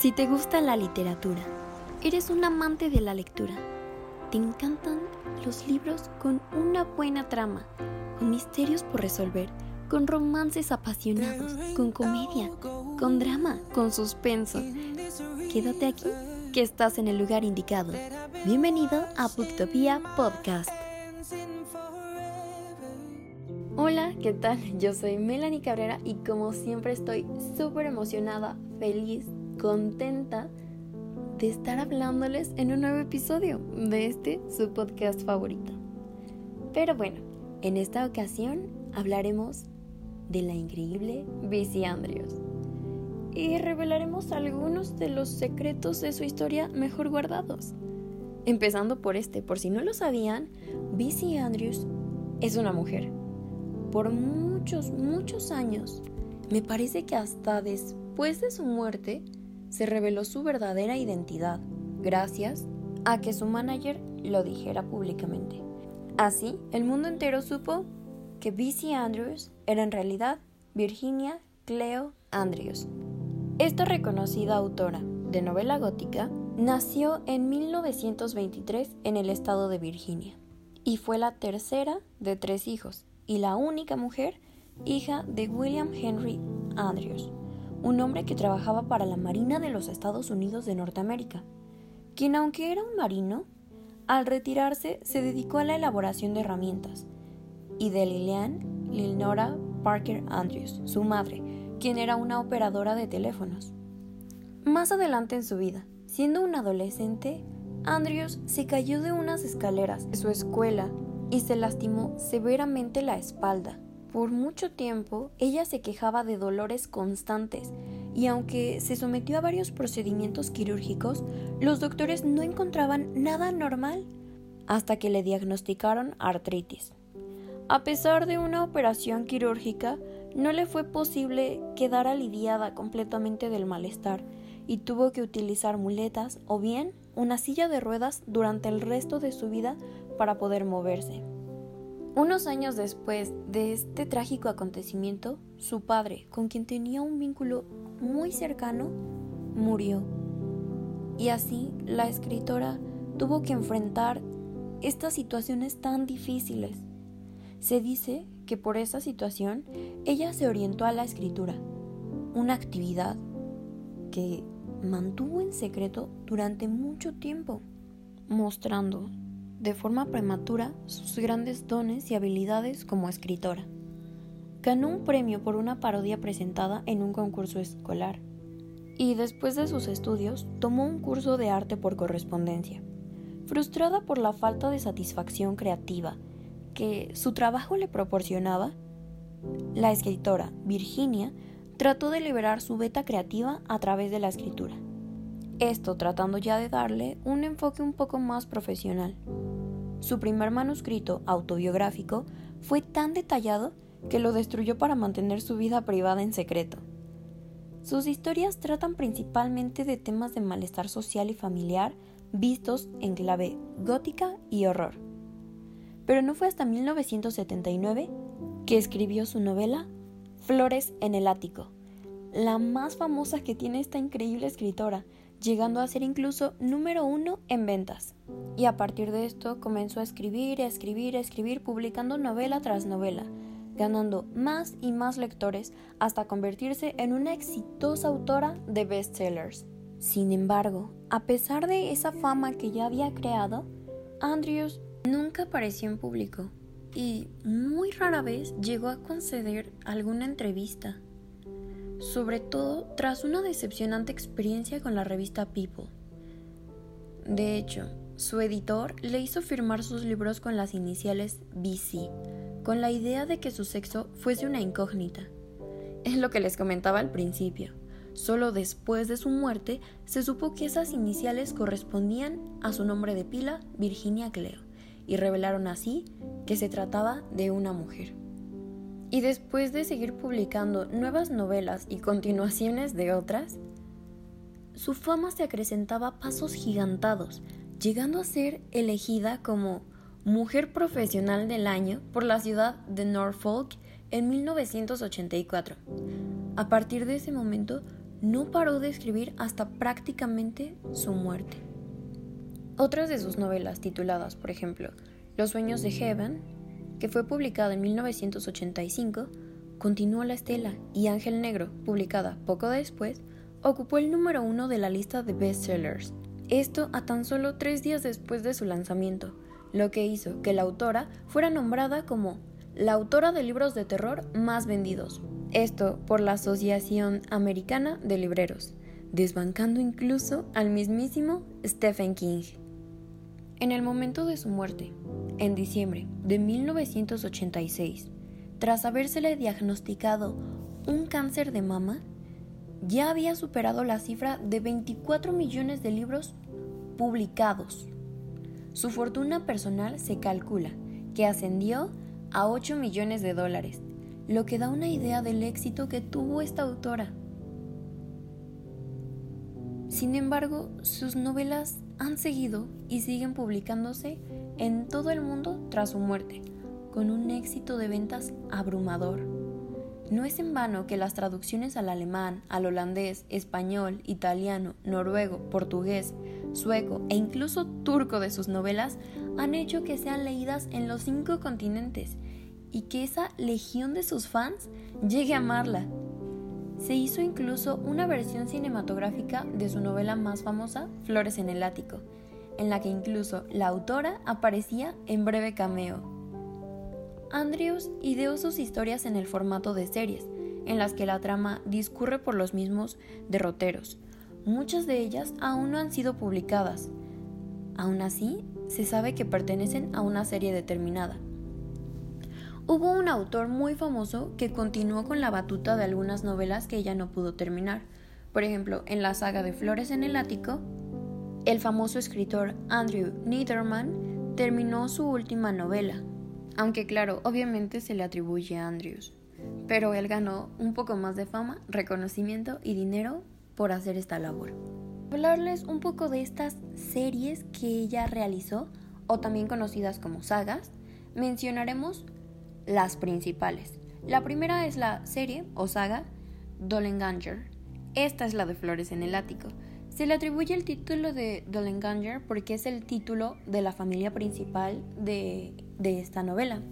Si te gusta la literatura, eres un amante de la lectura, te encantan los libros con una buena trama, con misterios por resolver, con romances apasionados, con comedia, con drama, con suspenso. Quédate aquí, que estás en el lugar indicado. Bienvenido a Booktopia Podcast. Hola, ¿qué tal? Yo soy Melanie Cabrera y como siempre estoy súper emocionada, feliz contenta de estar hablándoles en un nuevo episodio de este su podcast favorito. Pero bueno, en esta ocasión hablaremos de la increíble Bici Andrews y revelaremos algunos de los secretos de su historia mejor guardados. Empezando por este, por si no lo sabían, Bici Andrews es una mujer. Por muchos, muchos años, me parece que hasta después de su muerte, se reveló su verdadera identidad, gracias a que su manager lo dijera públicamente. Así, el mundo entero supo que B.C. Andrews era en realidad Virginia Cleo Andrews. Esta reconocida autora de novela gótica nació en 1923 en el estado de Virginia y fue la tercera de tres hijos y la única mujer hija de William Henry Andrews, un hombre que trabajaba para la Marina de los Estados Unidos de Norteamérica, quien aunque era un marino, al retirarse se dedicó a la elaboración de herramientas, y de Lilian Lilnora Parker Andrews, su madre, quien era una operadora de teléfonos. Más adelante en su vida, siendo un adolescente, Andrews se cayó de unas escaleras de su escuela y se lastimó severamente la espalda, por mucho tiempo ella se quejaba de dolores constantes y aunque se sometió a varios procedimientos quirúrgicos, los doctores no encontraban nada normal hasta que le diagnosticaron artritis. A pesar de una operación quirúrgica, no le fue posible quedar aliviada completamente del malestar y tuvo que utilizar muletas o bien una silla de ruedas durante el resto de su vida para poder moverse. Unos años después de este trágico acontecimiento, su padre, con quien tenía un vínculo muy cercano, murió. Y así la escritora tuvo que enfrentar estas situaciones tan difíciles. Se dice que por esa situación ella se orientó a la escritura, una actividad que mantuvo en secreto durante mucho tiempo, mostrando de forma prematura sus grandes dones y habilidades como escritora. Ganó un premio por una parodia presentada en un concurso escolar y después de sus estudios tomó un curso de arte por correspondencia. Frustrada por la falta de satisfacción creativa que su trabajo le proporcionaba, la escritora Virginia trató de liberar su beta creativa a través de la escritura. Esto tratando ya de darle un enfoque un poco más profesional. Su primer manuscrito autobiográfico fue tan detallado que lo destruyó para mantener su vida privada en secreto. Sus historias tratan principalmente de temas de malestar social y familiar vistos en clave gótica y horror. Pero no fue hasta 1979 que escribió su novela Flores en el Ático, la más famosa que tiene esta increíble escritora, llegando a ser incluso número uno en ventas. Y a partir de esto comenzó a escribir, a escribir, a escribir, publicando novela tras novela, ganando más y más lectores hasta convertirse en una exitosa autora de bestsellers. Sin embargo, a pesar de esa fama que ya había creado, Andrews nunca apareció en público y muy rara vez llegó a conceder alguna entrevista sobre todo tras una decepcionante experiencia con la revista People. De hecho, su editor le hizo firmar sus libros con las iniciales BC, con la idea de que su sexo fuese una incógnita. Es lo que les comentaba al principio. Solo después de su muerte se supo que esas iniciales correspondían a su nombre de pila, Virginia Cleo, y revelaron así que se trataba de una mujer. Y después de seguir publicando nuevas novelas y continuaciones de otras, su fama se acrecentaba a pasos gigantados, llegando a ser elegida como Mujer Profesional del Año por la ciudad de Norfolk en 1984. A partir de ese momento, no paró de escribir hasta prácticamente su muerte. Otras de sus novelas tituladas, por ejemplo, Los sueños de Heaven, que fue publicada en 1985, continuó la estela y Ángel Negro, publicada poco después, ocupó el número uno de la lista de bestsellers. Esto a tan solo tres días después de su lanzamiento, lo que hizo que la autora fuera nombrada como la autora de libros de terror más vendidos. Esto por la Asociación Americana de Libreros, desbancando incluso al mismísimo Stephen King. En el momento de su muerte, en diciembre de 1986, tras habérsele diagnosticado un cáncer de mama, ya había superado la cifra de 24 millones de libros publicados. Su fortuna personal se calcula que ascendió a 8 millones de dólares, lo que da una idea del éxito que tuvo esta autora. Sin embargo, sus novelas han seguido y siguen publicándose en todo el mundo tras su muerte, con un éxito de ventas abrumador. No es en vano que las traducciones al alemán, al holandés, español, italiano, noruego, portugués, sueco e incluso turco de sus novelas han hecho que sean leídas en los cinco continentes y que esa legión de sus fans llegue a amarla. Se hizo incluso una versión cinematográfica de su novela más famosa, Flores en el Ático, en la que incluso la autora aparecía en breve cameo. Andrews ideó sus historias en el formato de series, en las que la trama discurre por los mismos derroteros. Muchas de ellas aún no han sido publicadas. Aún así, se sabe que pertenecen a una serie determinada. Hubo un autor muy famoso que continuó con la batuta de algunas novelas que ella no pudo terminar. Por ejemplo, en la saga de Flores en el Ático, el famoso escritor Andrew Niederman terminó su última novela. Aunque claro, obviamente se le atribuye a Andrews. Pero él ganó un poco más de fama, reconocimiento y dinero por hacer esta labor hablarles un poco de estas series que ella realizó, o también conocidas como sagas, mencionaremos las principales. La primera es la serie o saga Dollenganger. Esta es la de Flores en el Ático. Se le atribuye el título de Dollenganger porque es el título de la familia principal de, de esta novela.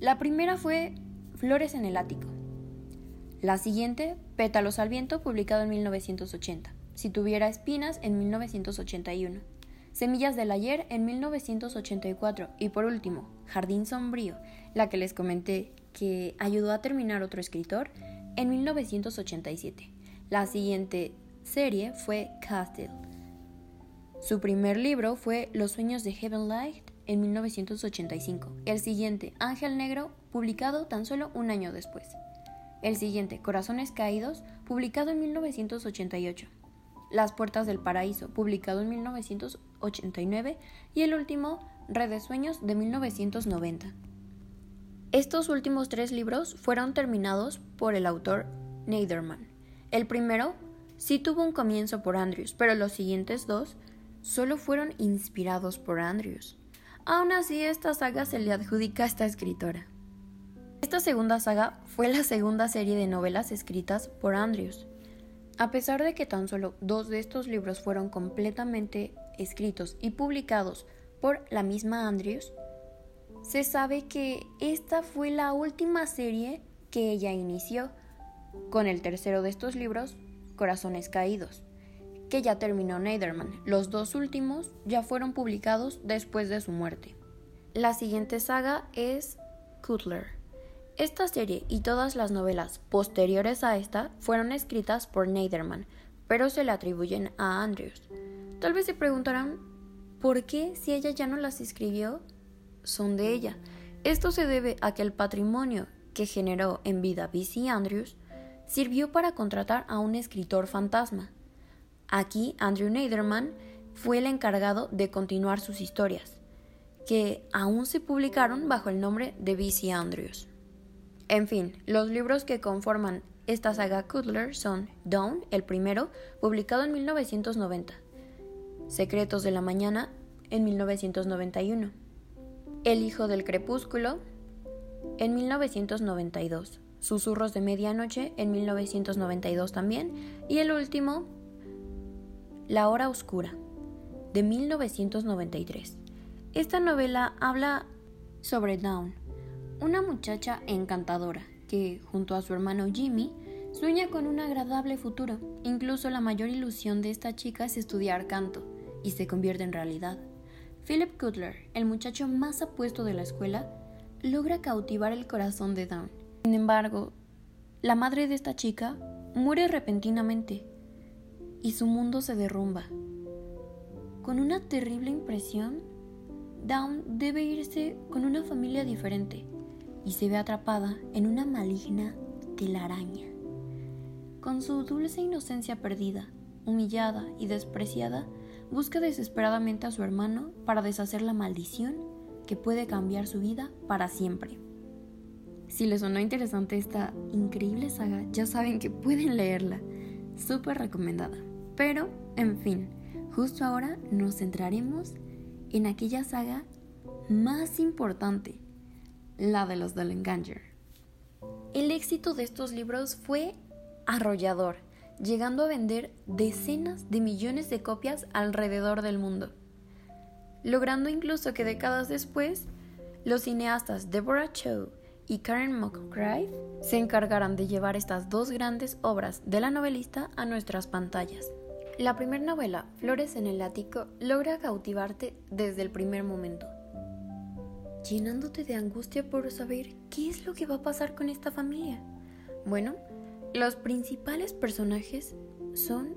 La primera fue Flores en el Ático. La siguiente, Pétalos al Viento, publicado en 1980 si tuviera espinas en 1981, Semillas del ayer en 1984 y por último, Jardín sombrío, la que les comenté que ayudó a terminar otro escritor, en 1987. La siguiente serie fue Castle. Su primer libro fue Los sueños de Heaven Light en 1985. El siguiente, Ángel Negro, publicado tan solo un año después. El siguiente, Corazones Caídos, publicado en 1988. Las Puertas del Paraíso, publicado en 1989, y el último, Red de Sueños, de 1990. Estos últimos tres libros fueron terminados por el autor Neiderman. El primero sí tuvo un comienzo por Andrews, pero los siguientes dos solo fueron inspirados por Andrews. Aún así, esta saga se le adjudica a esta escritora. Esta segunda saga fue la segunda serie de novelas escritas por Andrews. A pesar de que tan solo dos de estos libros fueron completamente escritos y publicados por la misma Andrews, se sabe que esta fue la última serie que ella inició con el tercero de estos libros, Corazones Caídos, que ya terminó Neiderman. Los dos últimos ya fueron publicados después de su muerte. La siguiente saga es Cutler. Esta serie y todas las novelas posteriores a esta fueron escritas por Neiderman, pero se le atribuyen a Andrews. Tal vez se preguntarán por qué si ella ya no las escribió, son de ella. Esto se debe a que el patrimonio que generó en vida B.C. Andrews sirvió para contratar a un escritor fantasma. Aquí Andrew Neiderman fue el encargado de continuar sus historias, que aún se publicaron bajo el nombre de B.C. Andrews. En fin, los libros que conforman esta saga Cutler son Dawn, el primero, publicado en 1990, Secretos de la Mañana, en 1991, El Hijo del Crepúsculo, en 1992, Susurros de Medianoche en 1992 también. Y el último, La Hora Oscura, de 1993. Esta novela habla sobre Dawn, una muchacha encantadora que, junto a su hermano Jimmy, sueña con un agradable futuro. Incluso la mayor ilusión de esta chica es estudiar canto, y se convierte en realidad. Philip Cutler, el muchacho más apuesto de la escuela, logra cautivar el corazón de Dawn. Sin embargo, la madre de esta chica muere repentinamente y su mundo se derrumba. Con una terrible impresión, Dawn debe irse con una familia diferente y se ve atrapada en una maligna telaraña. Con su dulce inocencia perdida, humillada y despreciada, busca desesperadamente a su hermano para deshacer la maldición que puede cambiar su vida para siempre. Si les sonó interesante esta increíble saga, ya saben que pueden leerla. Súper recomendada. Pero, en fin, justo ahora nos centraremos en aquella saga más importante, la de los Dollenganger. El éxito de estos libros fue arrollador, llegando a vender decenas de millones de copias alrededor del mundo, logrando incluso que décadas después los cineastas Deborah Chow y Karen McGrath se encargaran de llevar estas dos grandes obras de la novelista a nuestras pantallas. La primera novela, Flores en el ático, logra cautivarte desde el primer momento, llenándote de angustia por saber qué es lo que va a pasar con esta familia. Bueno, los principales personajes son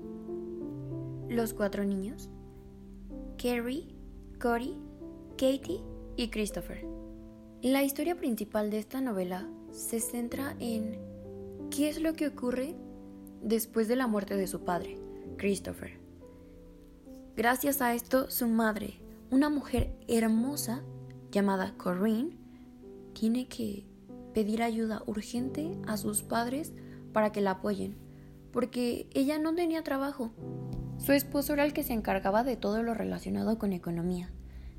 los cuatro niños, Carrie, Cory, Katie y Christopher. La historia principal de esta novela se centra en qué es lo que ocurre después de la muerte de su padre, Christopher. Gracias a esto, su madre, una mujer hermosa llamada Corinne, tiene que pedir ayuda urgente a sus padres para que la apoyen, porque ella no tenía trabajo. Su esposo era el que se encargaba de todo lo relacionado con economía.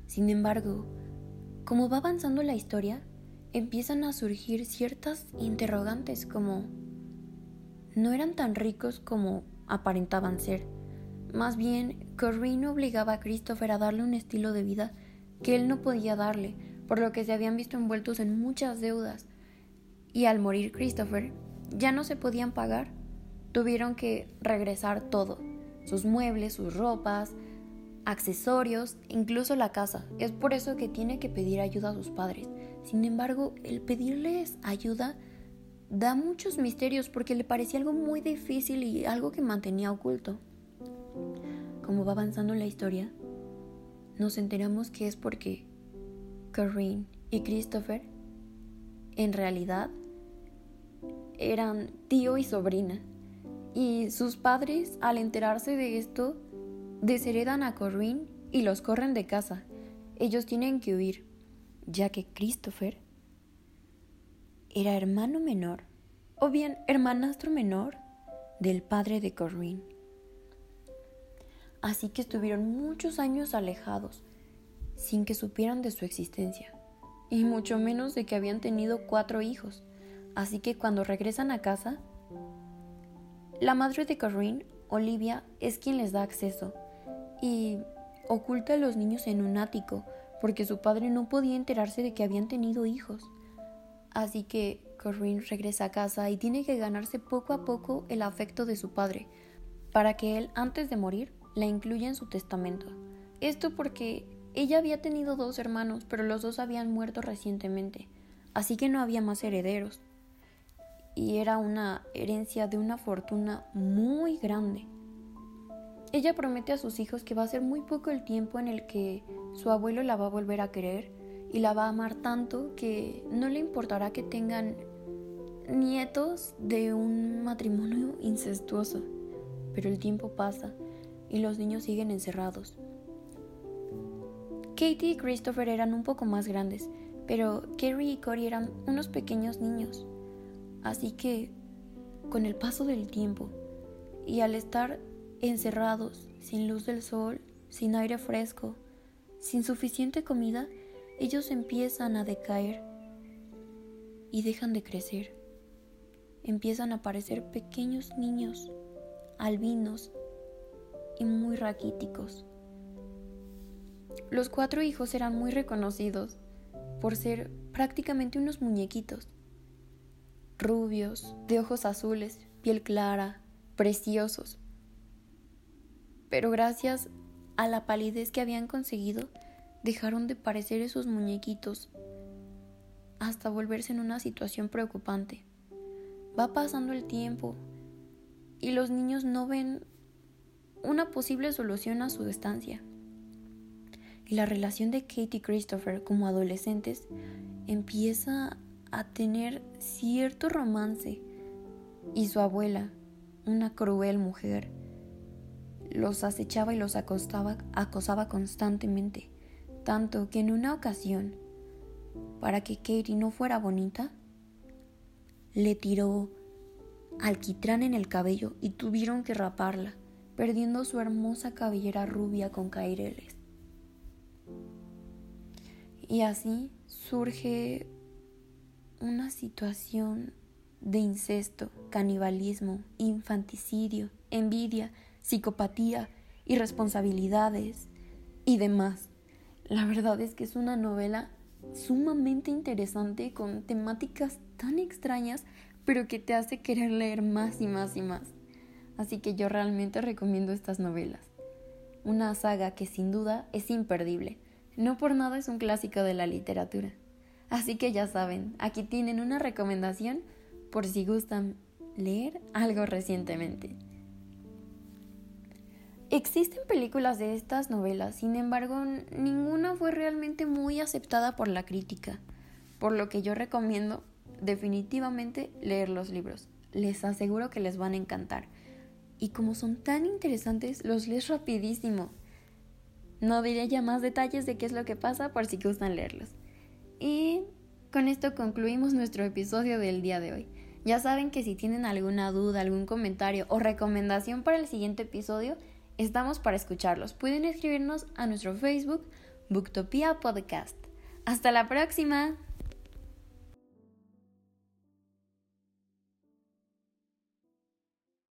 Sin embargo, como va avanzando la historia, empiezan a surgir ciertas interrogantes como no eran tan ricos como aparentaban ser. Más bien, Corinne obligaba a Christopher a darle un estilo de vida que él no podía darle, por lo que se habían visto envueltos en muchas deudas. Y al morir Christopher, ya no se podían pagar. Tuvieron que regresar todo, sus muebles, sus ropas, accesorios, incluso la casa. Es por eso que tiene que pedir ayuda a sus padres. Sin embargo, el pedirles ayuda da muchos misterios porque le parecía algo muy difícil y algo que mantenía oculto. Como va avanzando la historia, nos enteramos que es porque Corinne y Christopher en realidad eran tío y sobrina. Y sus padres, al enterarse de esto, desheredan a Corinne y los corren de casa. Ellos tienen que huir, ya que Christopher era hermano menor, o bien hermanastro menor, del padre de Corinne. Así que estuvieron muchos años alejados, sin que supieran de su existencia, y mucho menos de que habían tenido cuatro hijos. Así que cuando regresan a casa, la madre de Corinne, Olivia, es quien les da acceso y oculta a los niños en un ático porque su padre no podía enterarse de que habían tenido hijos. Así que Corinne regresa a casa y tiene que ganarse poco a poco el afecto de su padre para que él, antes de morir, la incluya en su testamento. Esto porque ella había tenido dos hermanos, pero los dos habían muerto recientemente, así que no había más herederos y era una herencia de una fortuna muy grande. Ella promete a sus hijos que va a ser muy poco el tiempo en el que su abuelo la va a volver a querer y la va a amar tanto que no le importará que tengan nietos de un matrimonio incestuoso. Pero el tiempo pasa y los niños siguen encerrados. Katie y Christopher eran un poco más grandes, pero Carrie y Cory eran unos pequeños niños. Así que, con el paso del tiempo y al estar encerrados, sin luz del sol, sin aire fresco, sin suficiente comida, ellos empiezan a decaer y dejan de crecer. empiezan a aparecer pequeños niños, albinos y muy raquíticos. Los cuatro hijos eran muy reconocidos por ser prácticamente unos muñequitos, rubios, de ojos azules, piel clara, preciosos. Pero gracias a la palidez que habían conseguido, dejaron de parecer esos muñequitos hasta volverse en una situación preocupante. Va pasando el tiempo y los niños no ven una posible solución a su estancia. Y la relación de Kate y Christopher como adolescentes empieza a tener cierto romance y su abuela, una cruel mujer, los acechaba y los acostaba, acosaba constantemente, tanto que en una ocasión, para que Katie no fuera bonita, le tiró alquitrán en el cabello y tuvieron que raparla, perdiendo su hermosa cabellera rubia con caireles. Y así surge una situación de incesto, canibalismo, infanticidio, envidia, psicopatía, irresponsabilidades y demás. La verdad es que es una novela sumamente interesante con temáticas tan extrañas, pero que te hace querer leer más y más y más. Así que yo realmente recomiendo estas novelas. Una saga que sin duda es imperdible. No por nada es un clásico de la literatura. Así que ya saben, aquí tienen una recomendación por si gustan leer algo recientemente. Existen películas de estas novelas, sin embargo, ninguna fue realmente muy aceptada por la crítica, por lo que yo recomiendo definitivamente leer los libros. Les aseguro que les van a encantar. Y como son tan interesantes, los lees rapidísimo. No diré ya más detalles de qué es lo que pasa por si gustan leerlos. Y con esto concluimos nuestro episodio del día de hoy. Ya saben que si tienen alguna duda, algún comentario o recomendación para el siguiente episodio, estamos para escucharlos. Pueden escribirnos a nuestro Facebook, Booktopia Podcast. Hasta la próxima.